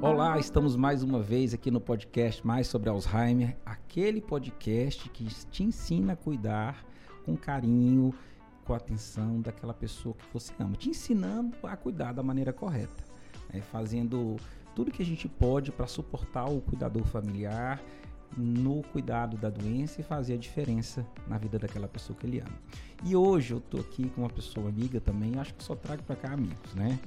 Olá, estamos mais uma vez aqui no podcast Mais sobre Alzheimer, aquele podcast que te ensina a cuidar com carinho, com atenção daquela pessoa que você ama, te ensinando a cuidar da maneira correta, né? fazendo tudo que a gente pode para suportar o cuidador familiar no cuidado da doença e fazer a diferença na vida daquela pessoa que ele ama. E hoje eu tô aqui com uma pessoa amiga também, acho que só trago para cá amigos, né?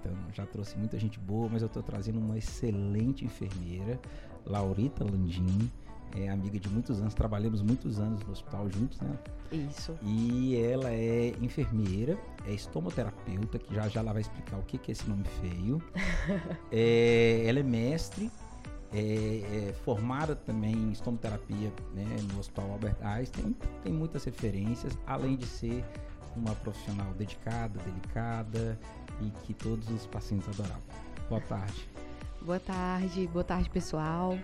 Então, já trouxe muita gente boa, mas eu estou trazendo uma excelente enfermeira, Laurita Landim, é amiga de muitos anos, trabalhamos muitos anos no hospital juntos, né? Isso. E ela é enfermeira, é estomoterapeuta, que já já ela vai explicar o que, que é esse nome feio. é, ela é mestre, é, é, formada também em estomoterapia né, no Hospital Albert Einstein, tem muitas referências, além de ser uma profissional dedicada, delicada, e que todos os pacientes adoravam. Boa tarde. Boa tarde, boa tarde pessoal.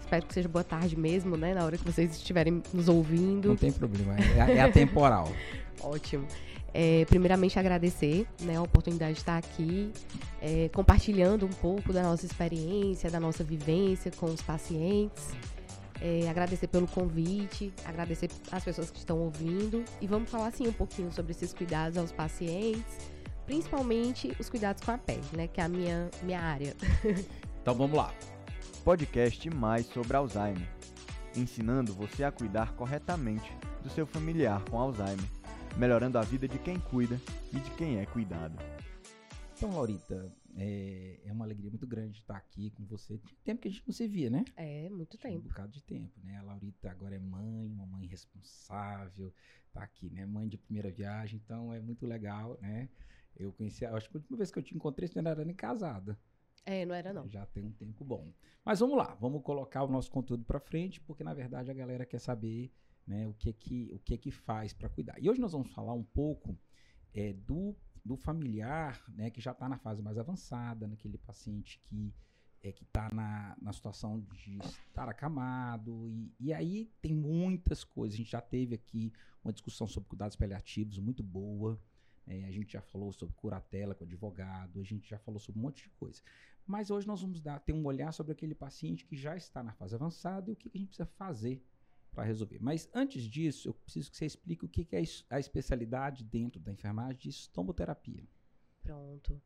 Espero que seja boa tarde mesmo, né? Na hora que vocês estiverem nos ouvindo. Não tem problema, é, é atemporal. Ótimo. É, primeiramente agradecer né, a oportunidade de estar aqui é, compartilhando um pouco da nossa experiência, da nossa vivência com os pacientes. É, agradecer pelo convite, agradecer às pessoas que estão ouvindo e vamos falar assim um pouquinho sobre esses cuidados aos pacientes principalmente os cuidados com a pele, né, que é a minha, minha área. então vamos lá. Podcast mais sobre Alzheimer, ensinando você a cuidar corretamente do seu familiar com Alzheimer, melhorando a vida de quem cuida e de quem é cuidado. Então, Laurita, é, é, uma alegria muito grande estar aqui com você. Tinha tempo que a gente não se via, né? É, muito Tinha tempo. Um bocado de tempo, né? A Laurita agora é mãe, uma mãe responsável, tá aqui, né? Mãe de primeira viagem, então é muito legal, né? Eu conheci, acho que a última vez que eu te encontrei, você não era nem casada. É, não era não. Já tem um tempo bom. Mas vamos lá, vamos colocar o nosso conteúdo para frente, porque na verdade a galera quer saber, né, o que que o que que faz para cuidar. E hoje nós vamos falar um pouco é, do, do familiar, né, que já está na fase mais avançada, naquele paciente que é, que está na, na situação de estar acamado, e, e aí tem muitas coisas. A gente já teve aqui uma discussão sobre cuidados paliativos muito boa, é, a gente já falou sobre curatela com advogado, a gente já falou sobre um monte de coisa. Mas hoje nós vamos dar, ter um olhar sobre aquele paciente que já está na fase avançada e o que, que a gente precisa fazer para resolver. Mas antes disso, eu preciso que você explique o que, que é a especialidade dentro da enfermagem de estomoterapia. Pronto.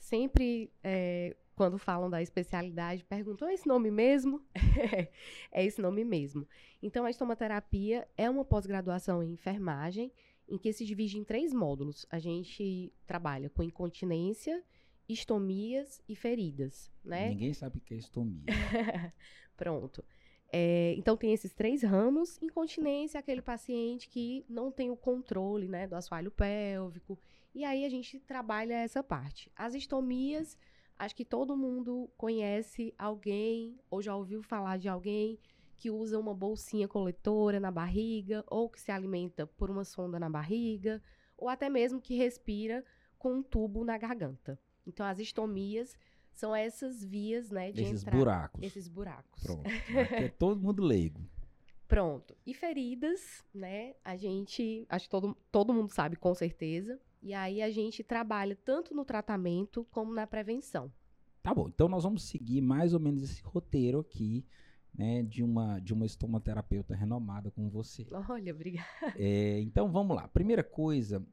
Sempre, é, quando falam da especialidade, perguntam: é esse nome mesmo? é esse nome mesmo. Então, a estomoterapia é uma pós-graduação em enfermagem em que se divide em três módulos. A gente trabalha com incontinência, estomias e feridas, né? Ninguém sabe o que é estomia. Pronto. É, então tem esses três ramos. Incontinência é aquele paciente que não tem o controle, né, do assoalho pélvico. E aí a gente trabalha essa parte. As estomias, acho que todo mundo conhece alguém ou já ouviu falar de alguém que usa uma bolsinha coletora na barriga, ou que se alimenta por uma sonda na barriga, ou até mesmo que respira com um tubo na garganta. Então, as estomias são essas vias, né, de esses entrar. buracos. Esses buracos. Pronto. É todo mundo leigo. Pronto. E feridas, né? A gente, acho que todo, todo mundo sabe com certeza. E aí a gente trabalha tanto no tratamento como na prevenção. Tá bom. Então nós vamos seguir mais ou menos esse roteiro aqui né, de uma de uma estomaterapeuta renomada como você. Olha, obrigada. É, então vamos lá. Primeira coisa,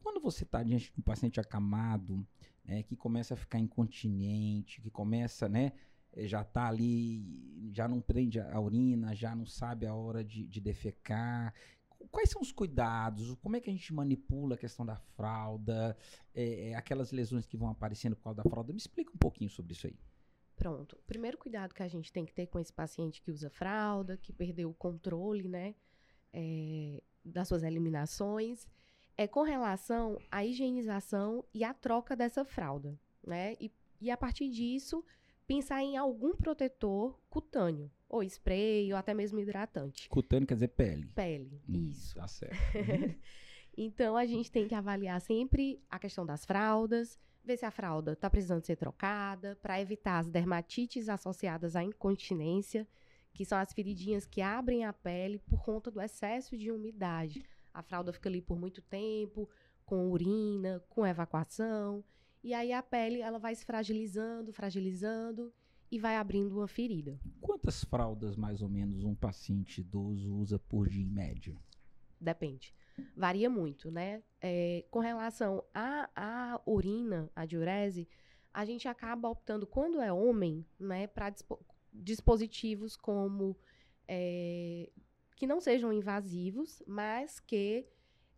quando você está diante de um paciente acamado, né, que começa a ficar incontinente, que começa, né, já está ali, já não prende a urina, já não sabe a hora de, de defecar. Quais são os cuidados? Como é que a gente manipula a questão da fralda? É, é, aquelas lesões que vão aparecendo por causa da fralda? Me explica um pouquinho sobre isso aí. Pronto. O primeiro cuidado que a gente tem que ter com esse paciente que usa fralda, que perdeu o controle, né, é, das suas eliminações, é com relação à higienização e à troca dessa fralda, né? E, e a partir disso, pensar em algum protetor cutâneo, ou spray, ou até mesmo hidratante. Cutâneo quer dizer pele. Pele, hum, isso. Tá certo. então a gente tem que avaliar sempre a questão das fraldas, ver se a fralda está precisando ser trocada, para evitar as dermatites associadas à incontinência, que são as feridinhas que abrem a pele por conta do excesso de umidade. A fralda fica ali por muito tempo, com urina, com evacuação. E aí a pele ela vai se fragilizando, fragilizando e vai abrindo uma ferida. Quantas fraldas, mais ou menos, um paciente idoso usa por dia em média? Depende. Varia muito, né? É, com relação à, à urina, à diurese, a gente acaba optando, quando é homem, né, para dispo dispositivos como é, que não sejam invasivos, mas que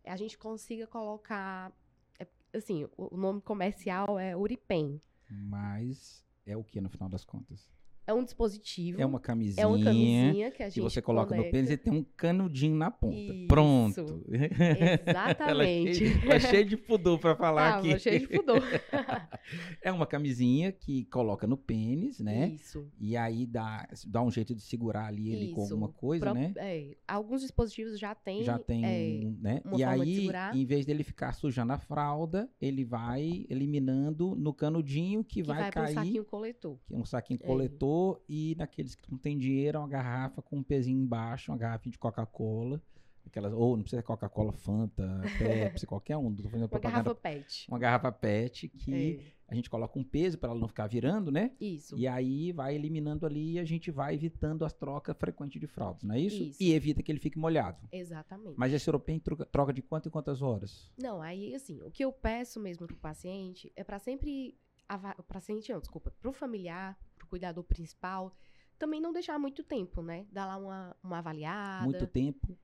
a gente consiga colocar, é, assim, o nome comercial é Uripen. Mas é o que no final das contas? É um dispositivo. É uma camisinha. É uma camisinha que a gente que você coloca conecta. no pênis e tem um canudinho na ponta. Isso. Pronto. É Exatamente. ela é cheia de pudor pra falar Tava aqui. cheio de pudor. É uma camisinha que coloca no pênis, né? Isso. E aí dá, dá um jeito de segurar ali ele com Isso. alguma coisa, Pro- né? é, alguns dispositivos já têm. Já tem, é, né? E aí, em vez dele ficar sujando a fralda, ele vai eliminando no canudinho que, que vai, vai, para um cair. saquinho coletor. que é um saquinho É. coletor e naqueles que não tem dinheiro, é uma garrafa com um pezinho embaixo, uma garrafinha de Coca-Cola, aquelas ou não precisa Coca-Cola, Fanta, Pepsi, qualquer um, tô fazendo Uma garrafa PET. Uma garrafa PET que É, a gente coloca um peso para ela não ficar virando, né? Isso. E aí vai eliminando ali e a gente vai evitando as trocas frequentes de fraldas, não é isso? Isso. E evita que ele fique molhado. Exatamente. Mas esse europeu troca, troca de quanto em quantas horas? Não, aí assim, o que eu peço mesmo pro paciente é para sempre. O paciente, não, desculpa, pro familiar, pro cuidador principal, também não deixar muito tempo, né? Dar lá uma, uma avaliada. Muito tempo?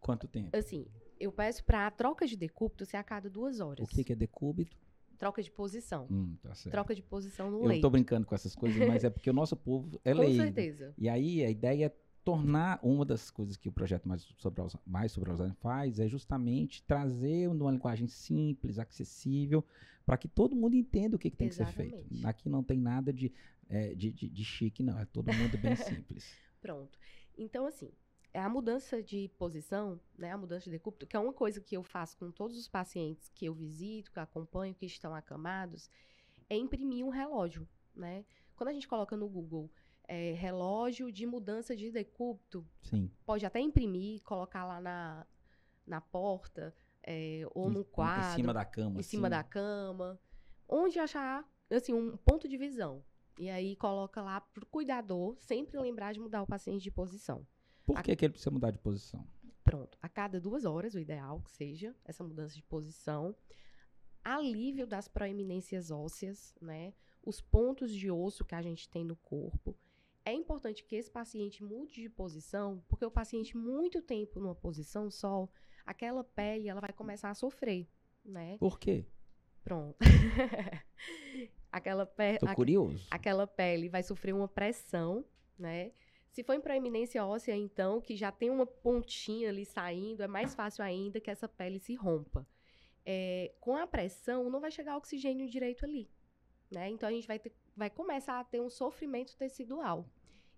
Quanto tempo? Assim, eu peço pra troca de decúbito ser a cada duas horas. O que, que é decúbito? Troca de posição. Hum, tá. Troca de posição no Eu leito. tô brincando com essas coisas, mas é porque o nosso povo é Com leigo. certeza. E aí a ideia é tornar uma das coisas que o projeto mais sobre Alza- mais sobre Alzheimer faz é justamente trazer uma linguagem simples, acessível, para que todo mundo entenda o que, que tem que ser feito. Exatamente. Aqui não tem nada de, é, de, de, de chique, não. É todo mundo bem simples. Pronto. Então, assim, é a mudança de posição, né? A mudança de decúbito, que é uma coisa que eu faço com todos os pacientes que eu visito, que eu acompanho, que estão acamados, é imprimir um relógio, né? Quando a gente coloca no Google é, relógio de mudança de decúbito, Sim. pode até imprimir, colocar lá na, na porta, é, ou no quadro, Em cima da cama. em cima assim. da cama, onde achar, assim, um ponto de visão. E aí coloca lá pro cuidador sempre lembrar de mudar o paciente de posição. Por que, que ele precisa mudar de posição? Pronto. A cada duas horas, o ideal que seja essa mudança de posição. Alívio das proeminências ósseas, né? Os pontos de osso que a gente tem no corpo. É importante que esse paciente mude de posição, porque o paciente muito tempo numa posição só, aquela pele ela vai começar a sofrer, né? Por quê? Pronto. aquela, pe a- aquela pele vai sofrer uma pressão, né? Se for em proeminência óssea, então, que já tem uma pontinha ali saindo, é mais fácil ainda que essa pele se rompa. É, com a pressão, não vai chegar oxigênio direito ali, né? Então, a gente vai, ter- vai começar a ter um sofrimento tecidual.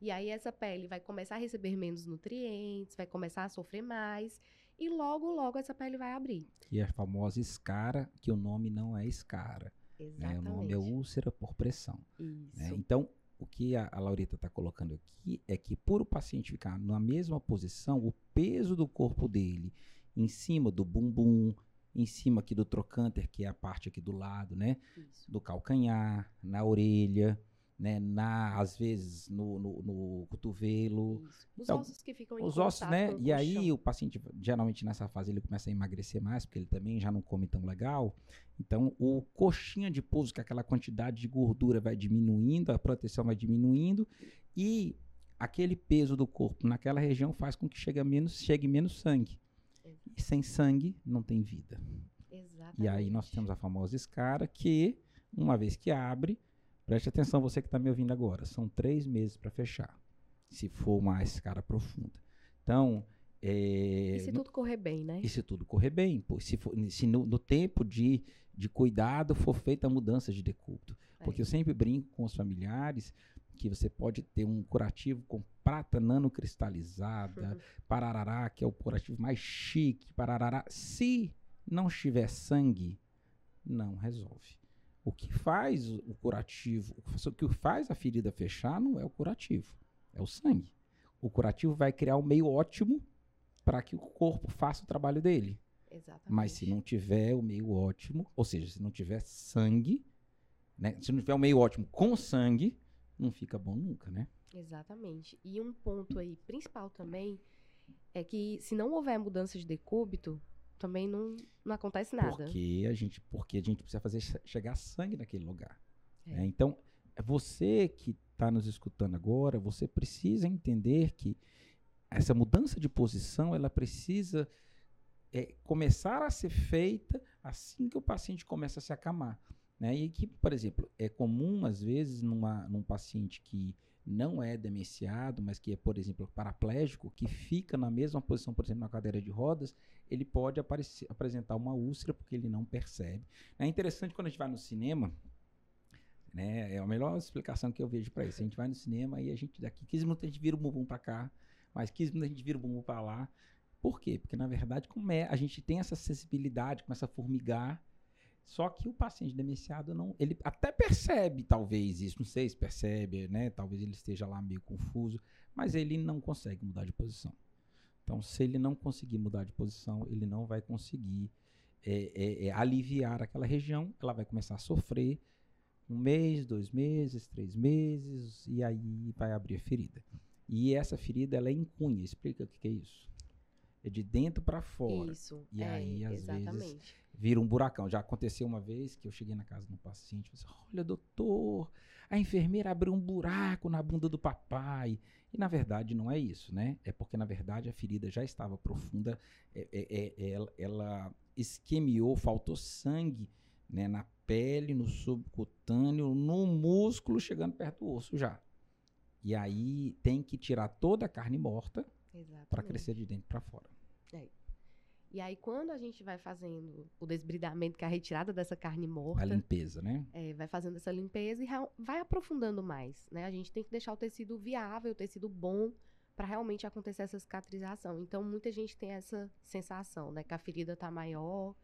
E aí, essa pele vai começar a receber menos nutrientes, vai começar a sofrer mais, e logo, logo, essa pele vai abrir. É a famosa escara, que o nome não é escara. Né? Exatamente. O nome é úlcera por pressão. Isso. né? Então, o que a, a Laurita está colocando aqui é que, por o paciente ficar na mesma posição, o peso do corpo dele em cima do bumbum, em cima aqui do trocânter, que é a parte aqui do lado, né? Isso. Do calcanhar, na orelha, né? Na, às vezes no, no, no cotovelo. Isso. Os Então, ossos que ficam Os ossos, né? E aí o paciente, geralmente nessa fase, ele começa a emagrecer mais, porque ele também já não come tão legal. Então, o coxinha de pouso, que é aquela quantidade de gordura vai diminuindo, a proteção vai diminuindo, e aquele peso do corpo naquela região faz com que chegue menos, chegue menos sangue. E sem sangue, não tem vida. Exatamente. E aí nós temos a famosa escara, que, uma vez que abre, preste atenção você que está me ouvindo agora, são três meses para fechar, se for uma escara profunda. Então, é, E se tudo correr bem, né? e se tudo correr bem, pô, se, for- se no, no tempo de, de cuidado for feita a mudança de decúbito. É. Porque eu sempre brinco com os familiares que você pode ter um curativo com prata nanocristalizada, Uhum. pararará, que é o curativo mais chique, pararará. Se não tiver sangue, não resolve. O que faz o curativo, o que faz a ferida fechar não é o curativo, é o sangue. O curativo vai criar um meio ótimo para que o corpo faça o trabalho dele. Exatamente. Mas se não tiver o meio ótimo, ou seja, se não tiver sangue, né? Se não tiver o meio ótimo com sangue, não fica bom nunca, né? Exatamente. E um ponto aí principal também é que se não houver mudança de decúbito, também não, não acontece nada. Porque a gente, porque a gente precisa fazer che- chegar sangue naquele lugar. É. né? Então, é você que está nos escutando agora, você precisa entender que essa mudança de posição, ela precisa é, começar a ser feita assim que o paciente começa a se acamar. Né? E que, por exemplo, é comum, às vezes, numa, num paciente que não é demenciado, mas que é, por exemplo, paraplégico, que fica na mesma posição, por exemplo, na cadeira de rodas, ele pode aparecer- apresentar uma úlcera porque ele não percebe. É interessante quando a gente vai no cinema, né? É a melhor explicação que eu vejo para isso. A gente vai no cinema e a gente daqui 15 minutos a gente vira o bumbum para cá, mais 15 minutos a gente vira o bumbum para lá. Por quê? Porque na verdade, como é, a gente tem essa sensibilidade, começa a formigar. Só que o paciente demenciado não, ele até percebe talvez isso, não sei se percebe, né? Talvez ele esteja lá meio confuso, mas ele não consegue mudar de posição. Então, se ele não conseguir mudar de posição, ele não vai conseguir é, é, é, aliviar aquela região, ela vai começar a sofrer um mês, dois meses, três meses, e aí vai abrir a ferida. E essa ferida, ela é em cunha. Explica o que é isso. É de dentro para fora. Isso. E é, aí, às vezes, exatamente. Vira um buracão. Já aconteceu uma vez que eu cheguei na casa de um paciente e falei assim, olha, doutor, a enfermeira abriu um buraco na bunda do papai. E na verdade não é isso, né? É porque na verdade a ferida já estava profunda, é- é- é- ela, ela isquemiou, faltou sangue né, na pele, no subcutâneo, no músculo, chegando perto do osso já. E aí tem que tirar toda a carne morta para crescer de dentro para fora. E aí, quando a gente vai fazendo o desbridamento, que é a retirada dessa carne A morta, limpeza, né? é, vai fazendo essa limpeza e vai aprofundando mais, né? A gente tem que deixar o tecido viável, o tecido bom, para realmente acontecer essa cicatrização. Então, muita gente tem essa sensação, né? Que a ferida tá maior.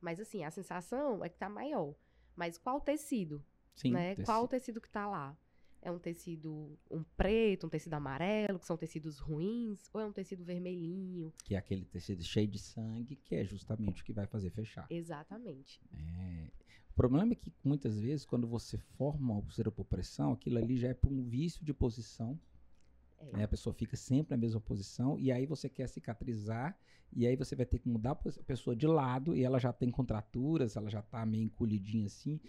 Mas, assim, a sensação é que tá maior. Mas qual tecido, Sim. né? tecido. Qual o tecido que tá lá? É um tecido um preto, um tecido amarelo, que são tecidos ruins? Ou é um tecido vermelhinho? que é aquele tecido cheio de sangue, que é justamente o que vai fazer fechar. Exatamente. É, O problema é que muitas vezes, quando você forma uma úlcera por pressão, aquilo ali já é por um vício de posição. É. né? A pessoa fica sempre na mesma posição, e aí você quer cicatrizar, e aí você vai ter que mudar a pessoa de lado, e ela já tem contraturas, ela já tá meio encolhidinha assim,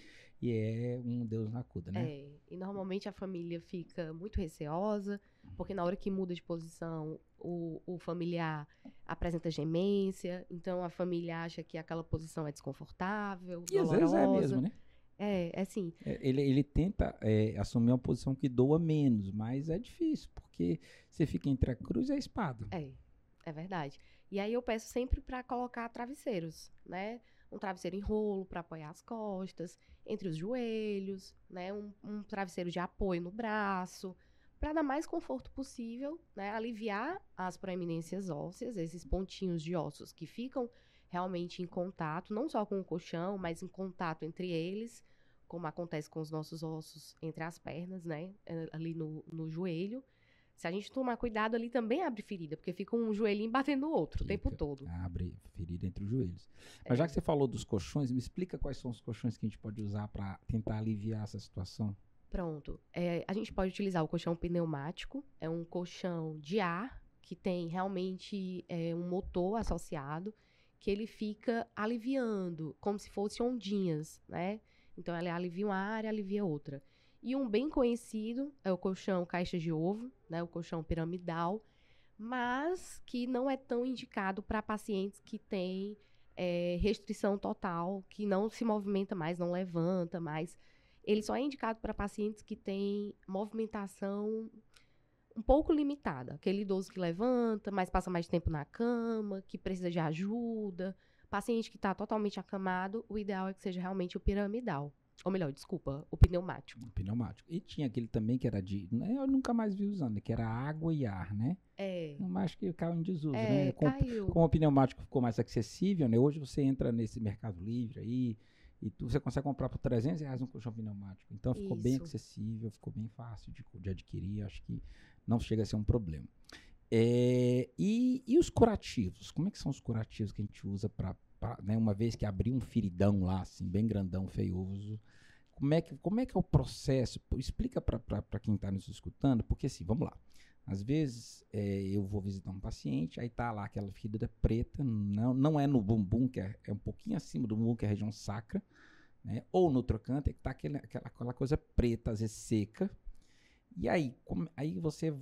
e é um Deus na cuda, né? É, e normalmente a família fica muito receosa, porque na hora que muda de posição, o, o familiar apresenta gemência, então a família acha que aquela posição é desconfortável, E às vezes é dolorosa. mesmo, né? É, é assim, É, Ele, ele tenta é, assumir uma posição que doa menos, mas é difícil, porque você fica entre a cruz e a espada. é, é verdade. E aí eu peço sempre para colocar travesseiros, né? Um travesseiro em rolo para apoiar as costas, entre os joelhos, né? Um, um travesseiro de apoio no braço, para dar mais conforto possível, né? Aliviar as proeminências ósseas, esses pontinhos de ossos que ficam realmente em contato, não só com o colchão, mas em contato entre eles, como acontece com os nossos ossos entre as pernas, né? eh, Ali no, no joelho. Se a gente tomar cuidado ali também abre ferida, porque fica um joelhinho batendo no outro o tempo Fica. todo. Abre ferida entre os joelhos. Mas já É. que você falou dos colchões, me explica quais são os colchões que a gente pode usar para tentar aliviar essa situação. Pronto. É, a gente pode utilizar o colchão pneumático. É um colchão de ar que tem realmente é, um motor associado que ele fica aliviando, como se fossem ondinhas, né? Então, ela alivia uma área, alivia outra. E um bem conhecido é o colchão caixa de ovo, né? O colchão piramidal, mas que não é tão indicado para pacientes que têm é, restrição total, que não se movimenta mais, não levanta mais. Ele só é indicado para pacientes que têm movimentação um pouco limitada. Aquele idoso que levanta, mas passa mais tempo na cama, que precisa de ajuda. Paciente que está totalmente acamado, o ideal é que seja realmente o piramidal. Ou melhor, desculpa, o pneumático. Um pneumático. E tinha aquele também que era de. né, Eu nunca mais vi usando, que era água e ar, né? É, Mas que caiu em desuso, é né? Com- caiu. como o pneumático ficou mais acessível, né? Hoje você entra nesse Mercado Livre aí e tu, você consegue comprar por 300 reais um colchão pneumático. Então ficou bem Isso. acessível, ficou bem fácil de, de adquirir. Acho que não chega a ser um problema. É, e, e os curativos? Como é que são os curativos que a gente usa para, né, uma vez que abriu um feridão lá, assim, bem grandão, feioso, como é que, como é, que é o processo? Explica para quem está nos escutando, porque assim, vamos lá. Às vezes é, eu vou visitar um paciente, aí tá lá aquela ferida preta, não, não é no bumbum, que é, é um pouquinho acima do bumbum, que é a região sacra, né? ou no trocante, é que tá aquele, aquela, aquela coisa preta, às vezes seca, e aí, como, aí você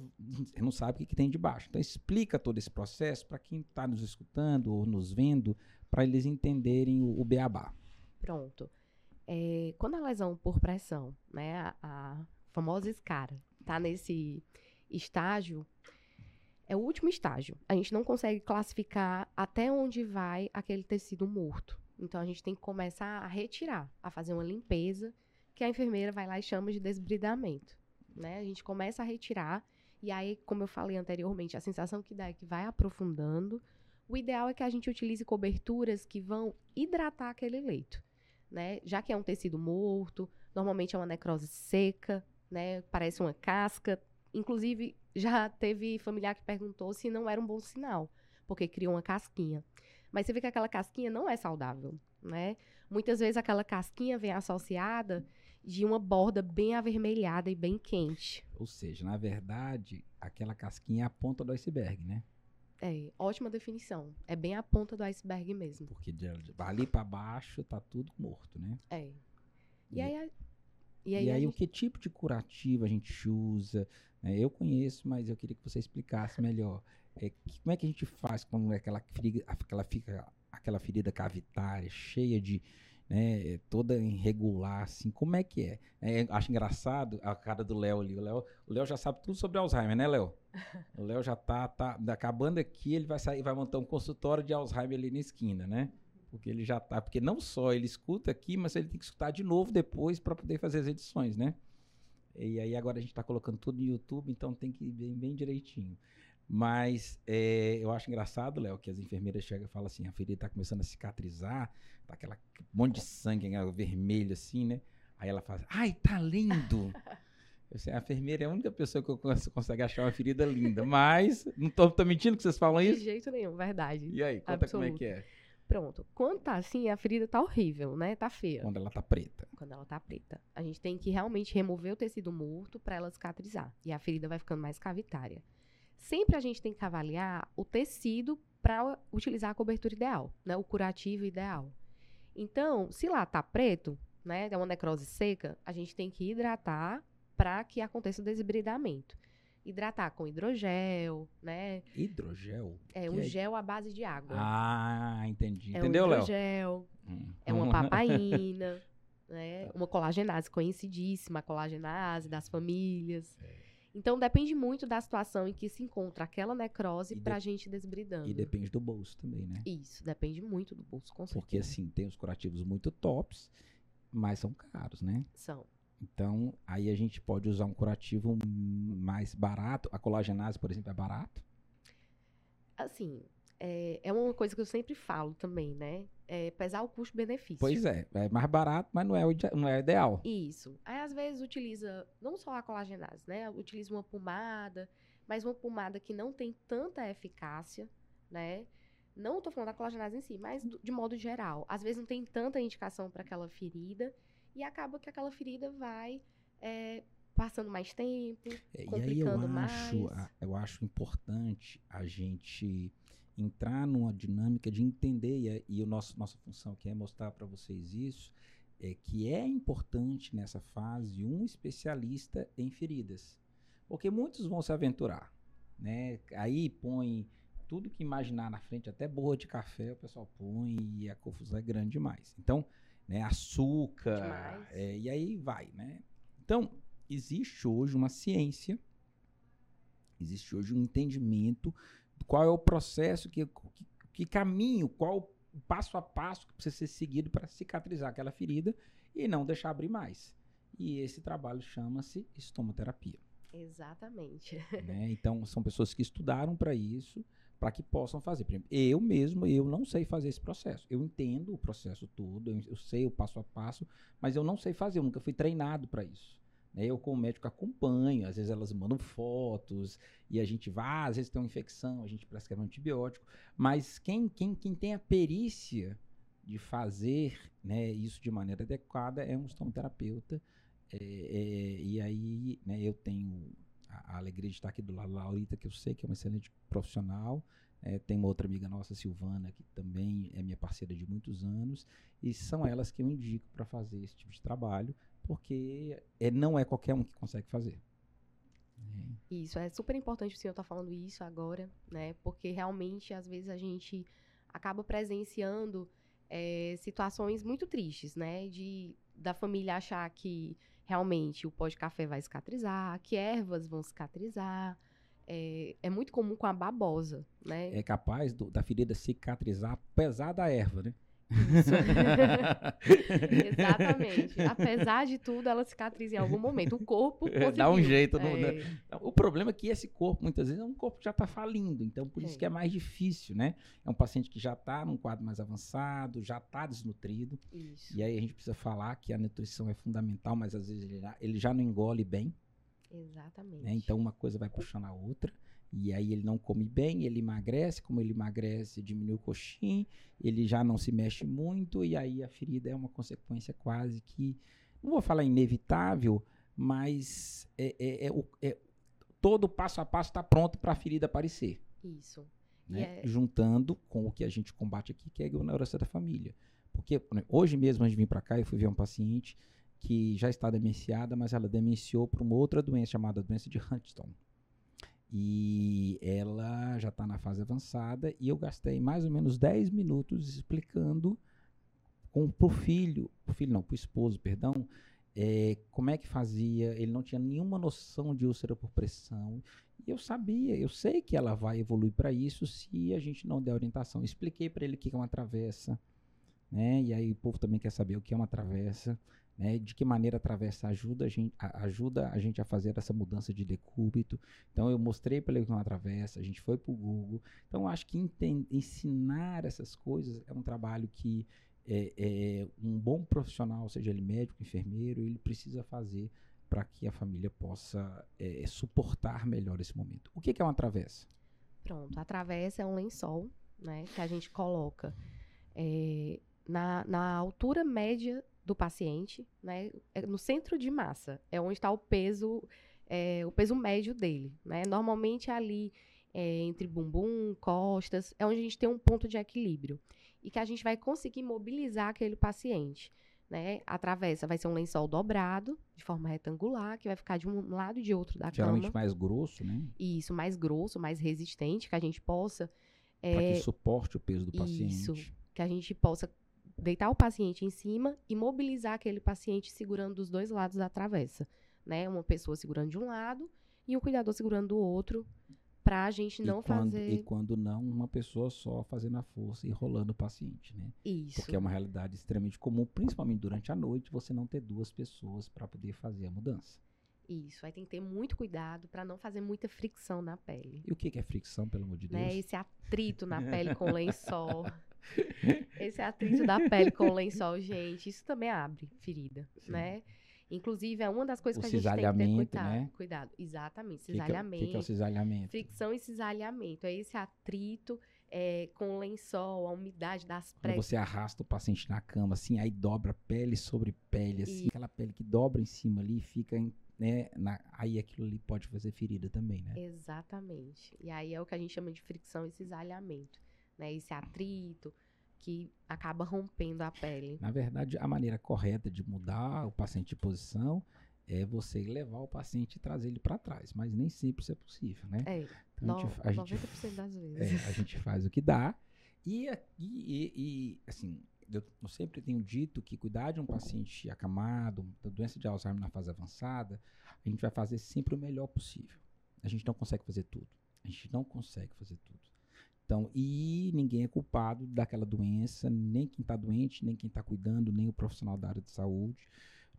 não sabe o que, que, tem debaixo. Então explica todo esse processo para quem está nos escutando ou nos vendo, para eles entenderem o, o beabá. Pronto. É, quando a lesão por pressão, né, a, a famosa escara, está nesse estágio, é o último estágio. A gente não consegue classificar até onde vai aquele tecido morto. Então a gente tem que começar a retirar, a fazer uma limpeza, que a enfermeira vai lá e chama de desbridamento né? A gente começa a retirar e aí, como eu falei anteriormente, a sensação que dá é que vai aprofundando. O ideal é que a gente utilize coberturas que vão hidratar aquele leito, né? Já que é um tecido morto, normalmente é uma necrose seca, né? Parece uma casca. Inclusive, já teve familiar que perguntou se não era um bom sinal, porque criou uma casquinha. Mas você vê que aquela casquinha não é saudável, né? Muitas vezes aquela casquinha vem associada de uma borda bem avermelhada e bem quente. Ou seja, na verdade, aquela casquinha é a ponta do iceberg, né? É, ótima definição. É bem a ponta do iceberg mesmo. Porque de, ali para baixo tá tudo morto, né? É. E, e aí, e aí, e aí gente... o que tipo de curativo a gente usa? É, eu conheço, mas eu queria que você explicasse melhor. É, que, como é que a gente faz quando é aquela aquela, fica, aquela ferida cavitária cheia de, né, toda irregular, assim, como é que é? é acho engraçado a cara do Léo ali. O Léo, o Léo já sabe tudo sobre Alzheimer, né, Léo? O Léo já tá, tá acabando aqui, ele vai sair, vai montar um consultório de Alzheimer ali na esquina, né? Porque ele já tá, porque não só ele escuta aqui, mas ele tem que escutar de novo depois para poder fazer as edições, né? E aí agora a gente está colocando tudo no YouTube, então tem que ir bem, bem direitinho. Mas é, eu acho engraçado, Léo, que as enfermeiras chegam e falam assim: a ferida está começando a cicatrizar, tá aquela monte de sangue né, vermelho assim, né? Aí ela fala: ai, tá lindo! Eu sei, a enfermeira é a única pessoa que eu consegue achar uma ferida linda. Mas, não tô, tô mentindo que vocês falam isso? De jeito nenhum, verdade. E aí, conta Absoluto. como é que é. Pronto. Quando tá assim, a ferida tá horrível, né? Tá feia. Quando ela tá preta. Quando ela tá preta. A gente tem que realmente remover o tecido morto para ela cicatrizar. E a ferida vai ficando mais cavitária. Sempre a gente tem que avaliar o tecido para utilizar a cobertura ideal, né? O curativo ideal. Então, se lá tá preto, né, é uma necrose seca, a gente tem que hidratar para que aconteça o desbridamento. Hidratar com hidrogel, né? Hidrogel? É um é? gel à base de água. Ah, entendi. É Entendeu, um hidrogel, Léo? Hum. É uma papaina, né? Uma colagenase conhecidíssima, a colagenase das famílias. É. Então depende muito da situação em que se encontra aquela necrose para a gente desbridando. E depende do bolso também, né? Isso, depende muito do bolso, com certeza. Porque assim, tem os curativos muito tops, mas são caros, né? São. Então, aí a gente pode usar um curativo mais barato. A colagenase, por exemplo, é barato? Assim, é, é uma coisa que eu sempre falo também, né? É pesar o custo-benefício. Pois é, é mais barato, mas não é, o, não é ideal. Isso. Aí, às vezes, utiliza não só a colagenase, né? Utiliza uma pomada, mas uma pomada que não tem tanta eficácia, né? Não estou falando da colagenase em si, mas de modo geral. Às vezes não tem tanta indicação para aquela ferida e acaba que aquela ferida vai é, passando mais tempo, é, complicando e aí eu acho, eu acho importante a gente entrar numa dinâmica de entender, e, é, e o nosso, nossa função aqui é mostrar para vocês isso, é que é importante nessa fase um especialista em feridas. Porque muitos vão se aventurar, né? Aí põe tudo que imaginar na frente, até borra de café o pessoal põe e a confusão é grande demais. Então, né, açúcar, é, e aí vai, né? Então, existe hoje uma ciência, existe hoje um entendimento qual é o processo, que, que, que caminho, qual o passo a passo que precisa ser seguido para cicatrizar aquela ferida e não deixar abrir mais. E esse trabalho chama-se estomoterapia. Exatamente. Né? Então, são pessoas que estudaram para isso, para que possam fazer. Por exemplo, eu mesmo, eu não sei fazer esse processo. Eu entendo o processo todo, eu, eu sei o passo a passo, mas eu não sei fazer, eu nunca fui treinado para isso. Né? Eu, como médico, acompanho. Às vezes elas mandam fotos e a gente vai, às vezes tem uma infecção, a gente prescreve um antibiótico. Mas quem, quem, quem tem a perícia de fazer né, isso de maneira adequada é um estomoterapeuta. É, é, e aí né, eu tenho a, a, alegria de estar aqui do lado da Laurita, que eu sei que é uma excelente profissional. É, tem uma outra amiga nossa, Silvana, que também é minha parceira de muitos anos. E são elas que eu indico para fazer esse tipo de trabalho, porque é, não é qualquer um que consegue fazer. Isso, é super importante o senhor estar tá falando isso agora, né? Porque realmente, às vezes, a gente acaba presenciando é, situações muito tristes, né? De da família achar que realmente o pó de café vai cicatrizar, que ervas vão cicatrizar. É, é muito comum com a babosa, né? É capaz do, da ferida cicatrizar apesar da erva, né? Exatamente. Apesar de tudo, ela cicatriza em algum momento. O corpo conseguiu. Dá um jeito. No, é. O problema é que esse corpo, muitas vezes, é um corpo que já está falindo. Então, por é. isso que é mais difícil, né? É um paciente que já está num quadro mais avançado, já está desnutrido. Isso. E aí a gente precisa falar que a nutrição é fundamental, mas às vezes ele já, ele já não engole bem. Exatamente. Né? Então, uma coisa vai puxando a outra. E aí ele não come bem, ele emagrece, como ele emagrece, diminui o coxim, ele já não se mexe muito, e aí a ferida é uma consequência quase que, não vou falar inevitável, mas é, é, é, é todo passo a passo está pronto para a ferida aparecer. Isso. Né? É Juntando com o que a gente combate aqui, que é a ignorância da família. Porque né, hoje mesmo, antes de vir para cá, eu fui ver um paciente que já está demenciada, mas ela demenciou por uma outra doença chamada doença de Huntington. E ela já está na fase avançada e eu gastei mais ou menos 10 minutos explicando para o filho, pro filho não, para o esposo, perdão, é, como é que fazia. Ele não tinha nenhuma noção de úlcera por pressão. E eu sabia, eu sei que ela vai evoluir para isso se a gente não der orientação. Expliquei para ele o que é uma travessa, né? E aí o povo também quer saber o que é uma travessa. Né, de que maneira atravessa ajuda a gente a, ajuda a gente a fazer essa mudança de decúbito. Então eu mostrei para ele não atravessa, a gente foi para o Google. Então acho que ensinar essas coisas é um trabalho que é, é, um bom profissional, seja ele médico, enfermeiro, ele precisa fazer para que a família possa é, suportar melhor esse momento. O que, que é uma travessa? Pronto, a travessa é um lençol, né, que a gente coloca é, na, na altura média do paciente, né? É no centro de massa, é onde está o peso, é, o peso médio dele, né? Normalmente ali é, entre bumbum, costas, é onde a gente tem um ponto de equilíbrio e que a gente vai conseguir mobilizar aquele paciente. Né? A travessa vai ser um lençol dobrado, de forma retangular, que vai ficar de um lado e de outro da Geralmente cama. mais grosso, né? Isso, mais grosso, mais resistente, que a gente possa... É, Para que suporte o peso do paciente. Isso, que a gente possa deitar o paciente em cima e mobilizar aquele paciente segurando dos dois lados da travessa, né? Uma pessoa segurando de um lado e um cuidador segurando do outro, para a gente não e quando, fazer. E quando não, uma pessoa só fazendo a força e rolando o paciente, né? Isso. Porque é uma realidade extremamente comum, principalmente durante a noite, você não ter duas pessoas para poder fazer a mudança. Isso, aí tem que ter muito cuidado para não fazer muita fricção na pele. E o que é fricção, pelo amor de né, Deus? Né? Esse atrito na pele com lençol. Esse atrito da pele com lençol, gente, isso também abre ferida, Sim. né? Inclusive, é uma das coisas o que a gente tem que ter cuidado. Né? cuidado. Exatamente, cisalhamento. O que, que, é o cisalhamento? Fricção e cisalhamento. É esse atrito é, com o lençol, a umidade das pregas. Quando você arrasta o paciente na cama, assim, aí dobra pele sobre pele, assim, e... aquela pele que dobra em cima ali fica em né, na, aí aquilo ali pode fazer ferida também, né? Exatamente. E aí é o que a gente chama de fricção e cisalhamento né? Esse atrito que acaba rompendo a pele. Na verdade, a maneira correta de mudar o paciente de posição é você levar o paciente e trazer ele para trás, mas nem sempre isso é possível, né? É, então, no, a gente, 90% das vezes. É, a gente faz o que dá e, e, e, assim, eu, sempre tenho dito que cuidar de um paciente acamado, da doença de Alzheimer na fase avançada, a gente vai fazer sempre o melhor possível. A gente não consegue fazer tudo. A gente não consegue fazer tudo. Então, e ninguém é culpado daquela doença, nem quem está doente, nem quem está cuidando, nem o profissional da área de saúde,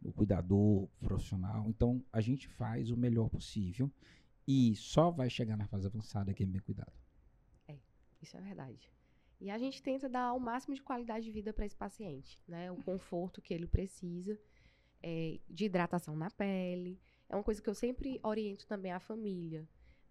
o cuidador profissional. Então, a gente faz o melhor possível e só vai chegar na fase avançada quem é bem cuidado. É, isso é verdade. E a gente tenta dar o máximo de qualidade de vida para esse paciente, né? O conforto que ele precisa. é, de hidratação na pele. É uma coisa que eu sempre oriento também a família,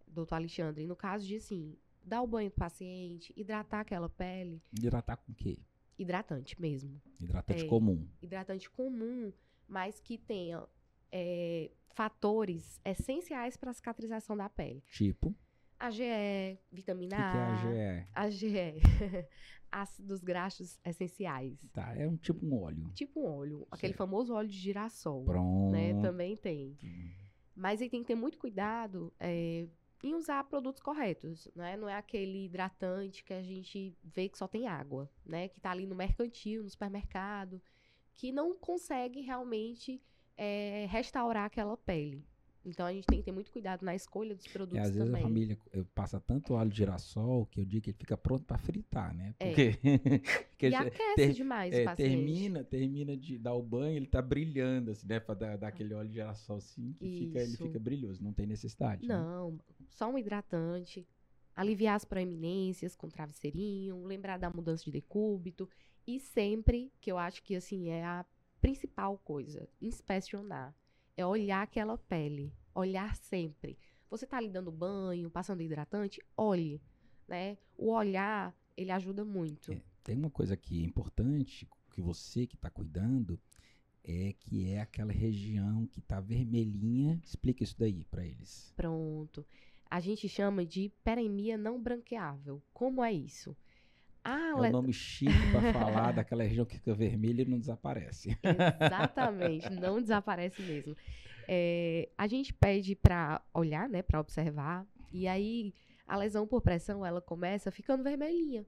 doutor Alexandre. No caso de, assim, dar o banho do paciente, hidratar aquela pele. Hidratar com o quê? Hidratante mesmo. Hidratante É. comum. Hidratante comum, mas que tenha é, fatores essenciais para a cicatrização da pele. Tipo, o AGE, que, vitamina que é A, a GE? AGE, ácidos graxos essenciais. Tá, é um tipo um óleo. Tipo um óleo, aquele Certo. famoso óleo de girassol, Pronto. né? Também tem. Mas aí tem que ter muito cuidado é, em usar produtos corretos, né? Não é aquele hidratante que a gente vê que só tem água, né? Que tá ali no mercantil, no supermercado, que não consegue realmente é, restaurar aquela pele. Então a gente tem que ter muito cuidado na escolha dos É, produtos às vezes também. a família passa tanto óleo de girassol que eu digo que ele fica pronto para fritar, né? É. Porque, porque E aquece ter- demais é, o paciente. termina, termina de dar o banho, ele tá brilhando, assim, né? Pra dar, dar aquele óleo de girassol assim, que fica, ele fica brilhoso, não tem necessidade. né? Só um hidratante. Aliviar as proeminências com travesseirinho, lembrar da mudança de decúbito. E sempre, que eu acho que assim é a principal coisa, inspecionar. É olhar aquela pele. Olhar sempre. Você tá ali dando banho, passando hidratante, olhe. Né? O olhar, ele ajuda muito. É, Tem uma coisa aqui importante que você que está cuidando é que é aquela região que tá vermelhinha. Explica isso daí para eles. Pronto. A gente chama de peremia não branqueável. Como é isso? Ah, É o le- nome chique para falar daquela região que fica vermelha e não desaparece. Exatamente, não desaparece mesmo. É, a gente pede para olhar, né, para observar, e aí a lesão por pressão ela começa ficando vermelhinha,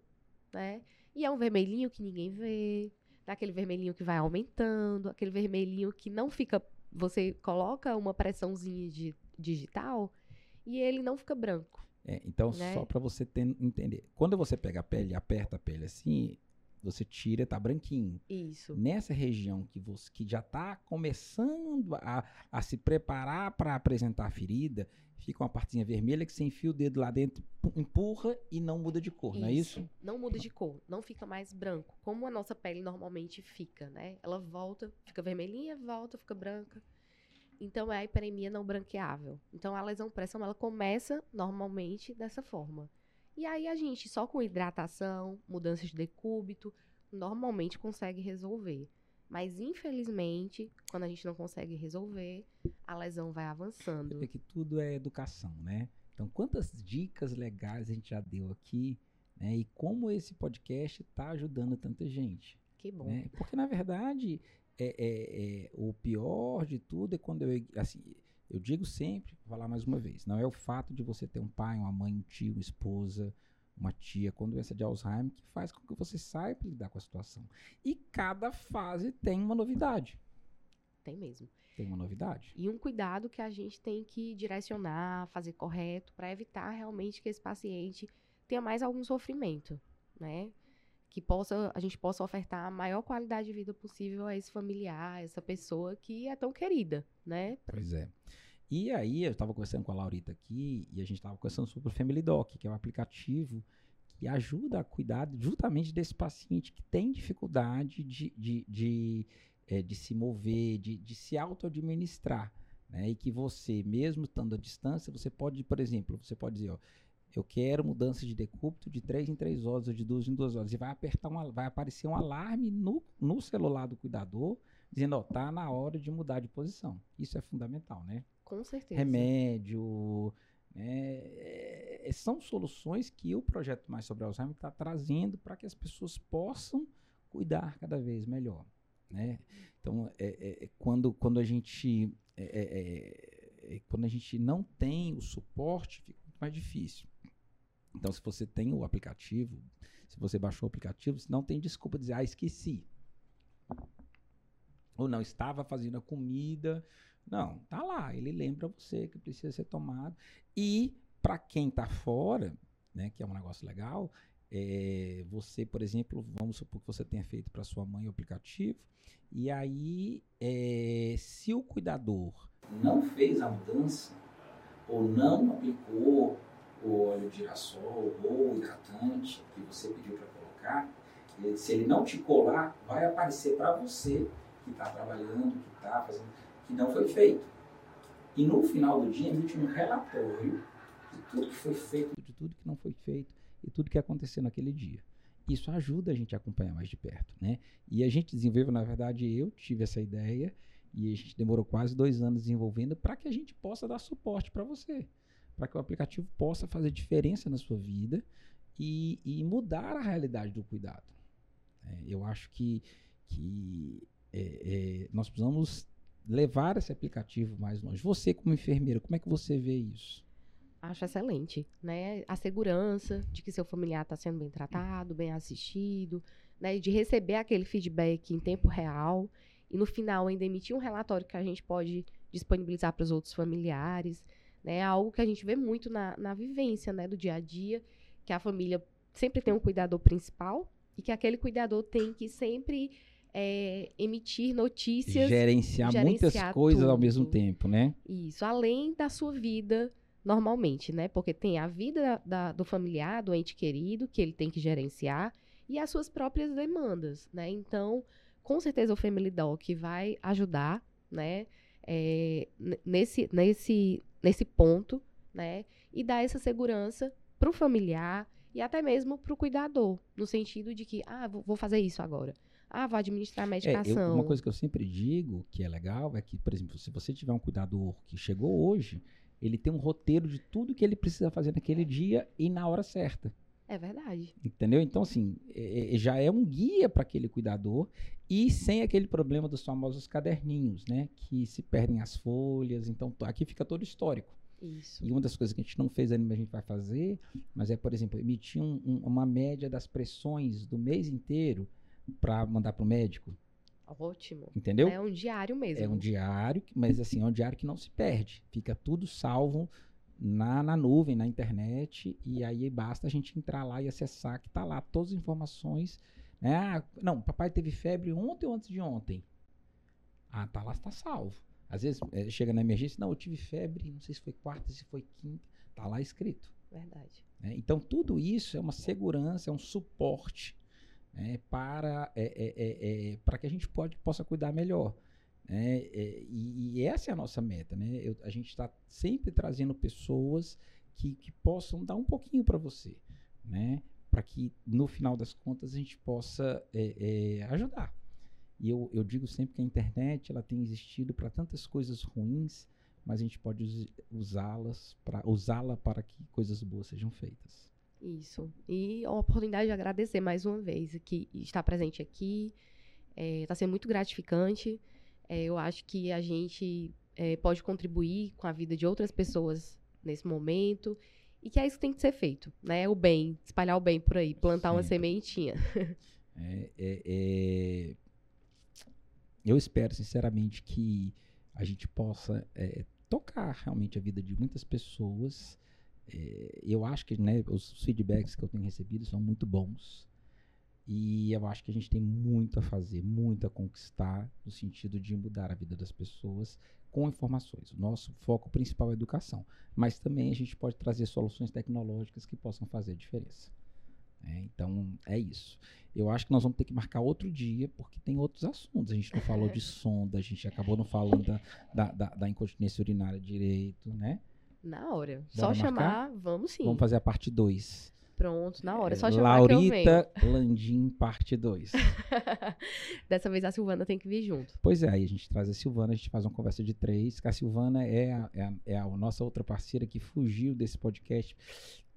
né? E é um vermelhinho que ninguém vê, daquele vermelhinho que vai aumentando, aquele vermelhinho que não fica. Você coloca uma pressãozinha de digital e ele não fica branco. É, então, Né? só para você ter- entender. Quando você pega a pele aperta a pele assim, você tira, tá branquinho. Isso. Nessa região que você que já está começando a, a se preparar para apresentar a ferida, fica uma partezinha vermelha que você enfia o dedo lá dentro, pu- empurra e não muda de cor, não é isso? Não muda de cor, não fica mais branco, como a nossa pele normalmente fica, né? Ela volta, fica vermelhinha, volta, fica branca. Então é a hiperemia não branqueável. Então a lesão pressão ela começa normalmente dessa forma. E aí a gente só com hidratação, mudança de decúbito, normalmente consegue resolver. Mas infelizmente, quando a gente não consegue resolver, a lesão vai avançando. É que tudo é educação, né? Então, quantas dicas legais a gente já deu aqui, né? E como esse podcast está ajudando tanta gente. Que bom. né? Porque, na verdade, é, é- é, o pior de tudo é quando eu, assim, eu digo sempre, vou falar mais uma vez, não é o fato de você ter um pai, uma mãe, um tio, uma esposa, uma tia com doença de Alzheimer que faz com que você saiba lidar com a situação. E cada fase tem uma novidade. Tem mesmo. Tem uma novidade. E um cuidado que a gente tem que direcionar, fazer correto, para evitar realmente que esse paciente tenha mais algum sofrimento, né? Que possa, a gente possa ofertar a maior qualidade de vida possível a esse familiar, a essa pessoa que é tão querida, né? Pois é. E aí, eu estava conversando com a Laurita aqui e a gente estava conversando sobre o Family Doc, que é um aplicativo que ajuda a cuidar justamente desse paciente que tem dificuldade de, de, de, eh, de se mover, de, de se auto-administrar. Né? E que você, mesmo estando à distância, você pode, por exemplo, você pode dizer, ó, eu quero mudança de decúbito de 3 em 3 horas ou de 2 em 2 horas. E vai, apertar uma, vai aparecer um alarme no, no celular do cuidador dizendo, ó, tá na hora de mudar de posição. Isso é fundamental, né? Com certeza. Remédio, né? É, são soluções que o projeto Mais sobre Alzheimer está trazendo para que as pessoas possam cuidar cada vez melhor, né? Então, é, é, é quando, quando a gente é, é, quando a gente não tem o suporte, fica muito mais difícil. Então, se você tem o aplicativo, se você baixou o aplicativo, não tem desculpa de dizer, ah, esqueci. Ou não, estava fazendo a comida. Não, tá lá. Ele lembra você que precisa ser tomado. E para quem tá fora, né, que é um negócio legal, é, você, por exemplo, vamos supor que você tenha feito para sua mãe o aplicativo, e aí, é, se o cuidador não fez a mudança, ou não aplicou o óleo de girassol ou o hidratante que você pediu para colocar, eh, se ele não te colar, vai aparecer para você que está trabalhando, que está fazendo, que não foi feito. E no final do dia emite um relatório de tudo que foi feito, de tudo que não foi feito e tudo que aconteceu naquele dia. Isso ajuda a gente a acompanhar mais de perto, né? E a gente desenvolveu, na verdade, eu tive essa ideia e a gente demorou quase dois anos desenvolvendo para que a gente possa dar suporte para você, para que o aplicativo possa fazer diferença na sua vida e, e mudar a realidade do cuidado. É, eu acho que, que é, é, nós precisamos levar esse aplicativo mais longe. Você, como enfermeira, como é que você vê isso? Acho excelente, né? A segurança de que seu familiar está sendo bem tratado, bem assistido, né? De receber aquele feedback em tempo real e no final ainda emitir um relatório que a gente pode disponibilizar para os outros familiares, né? Algo que a gente vê muito na, na vivência, né? Do dia a dia, que a família sempre tem um cuidador principal e que aquele cuidador tem que sempre é, emitir notícias. Gerenciar, gerenciar muitas coisas tudo. ao mesmo tempo, né? Isso, além da sua vida normalmente, né? Porque tem a vida da, do familiar, do ente querido, que ele tem que gerenciar, e as suas próprias demandas, né? Então, com certeza o Family Doc vai ajudar, né? É, nesse, nesse, nesse ponto, né? E dar essa segurança para o familiar e até mesmo para o cuidador, no sentido de que, ah, vou fazer isso agora. Ah, vou administrar a medicação. É, eu, uma coisa que eu sempre digo que é legal é que, por exemplo, se você tiver um cuidador que chegou hoje, ele tem um roteiro de tudo que ele precisa fazer naquele dia e na hora certa. É verdade. Entendeu? Então, assim, é, é, já é um guia para aquele cuidador e sem aquele problema dos famosos caderninhos, né? Que se perdem as folhas. Então, aqui fica todo histórico. Isso. E uma das coisas que a gente não fez ainda, mas a gente vai fazer, mas é, por exemplo, emitir um, um, uma média das pressões do mês inteiro para mandar para o médico. Ótimo. Entendeu? É um diário mesmo. É um diário, mas assim, é um diário que não se perde. Fica tudo salvo na, na nuvem, na internet, e aí basta a gente entrar lá e acessar que tá lá todas as informações. Né? Ah, não, papai teve febre ontem ou antes de ontem. Ah, tá lá, está salvo. Às vezes é, chega na emergência, não, eu tive febre, não sei se foi quarta, se foi quinta, tá lá escrito. Verdade. Né? Então tudo isso é uma segurança, é um suporte né, para, é, é, para que a gente pode, possa cuidar melhor. Né? É, e, e, essa é a nossa meta. Né? Eu, a gente está sempre trazendo pessoas que, que possam dar um pouquinho para você, né? para que no final das contas a gente possa ajudar. E eu, eu digo sempre que a internet ela tem existido para tantas coisas ruins, mas a gente pode usá-las para usá-la para que coisas boas sejam feitas. Isso. E a oportunidade de agradecer mais uma vez que estar presente aqui. Está é, sendo muito gratificante. É, eu acho que a gente é, pode contribuir com a vida de outras pessoas nesse momento. E que é isso que tem que ser feito, né? O bem, espalhar o bem por aí, plantar uma sementinha. É, é, é, eu espero, sinceramente, que a gente possa é, tocar realmente a vida de muitas pessoas é, eu acho que né, os feedbacks que eu tenho recebido são muito bons. E eu acho que a gente tem muito a fazer, muito a conquistar, no sentido de mudar a vida das pessoas com informações. O nosso foco principal é a educação. Mas também a gente pode trazer soluções tecnológicas que possam fazer a diferença. É, então, é isso. Eu acho que nós vamos ter que marcar outro dia, porque tem outros assuntos. A gente não falou de sonda, a gente acabou não falando da, da, da, da incontinência urinária direito, né? Na hora. Bora Só marcar? chamar, vamos sim. Vamos fazer a parte 2. Pronto, na hora. É só chamar Laurita Landim, parte 2. Dessa vez a Silvana tem que vir junto. Pois é, aí a gente traz a Silvana, a gente faz uma conversa de três. A Silvana é a, é a, é a nossa outra parceira que fugiu desse podcast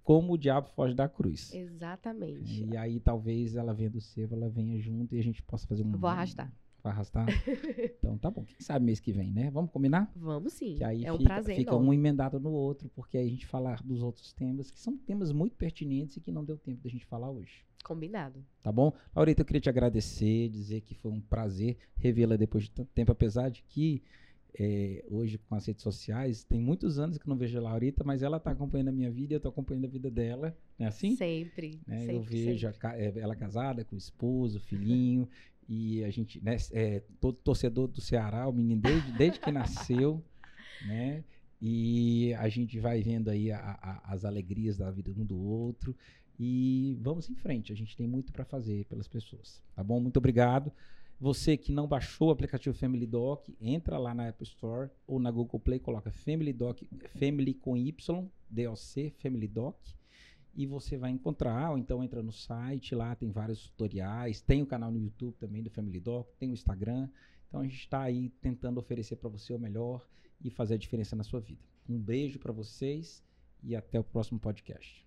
como o diabo foge da cruz. Exatamente. E aí talvez ela venha do seu, ela venha junto e a gente possa fazer um... Vou arrastar. Vai arrastar? então tá bom. Quem sabe mês que vem, né? Vamos combinar? Vamos sim. Que aí é um fica, prazer. Fica enorme. um emendado no outro, porque aí a gente fala dos outros temas, que são temas muito pertinentes e que não deu tempo da gente falar hoje. Combinado. Tá bom? Laurita, eu queria te agradecer, dizer que foi um prazer revê-la depois de tanto tempo, apesar de que é, hoje com as redes sociais, tem muitos anos que não vejo a Laurita, mas ela está acompanhando a minha vida e eu estou acompanhando a vida dela, não é assim? Sempre. Né? sempre eu vejo sempre. A, é, ela casada com o esposo, filhinho, e a gente, né, é, todo torcedor do Ceará, o menino desde, desde que nasceu, né? E a gente vai vendo aí a, a, as alegrias da vida um do outro. E vamos em frente, a gente tem muito para fazer pelas pessoas, tá bom? Muito obrigado. Você que não baixou o aplicativo Family Doc, entra lá na Apple Store ou na Google Play, coloca Family Doc, Family com Y, DOC, Family Doc, e você vai encontrar, ou então entra no site, lá tem vários tutoriais, tem o canal no YouTube também do Family Doc, tem o Instagram. Então a gente está aí tentando oferecer para você o melhor e fazer a diferença na sua vida. Um beijo para vocês e até o próximo podcast.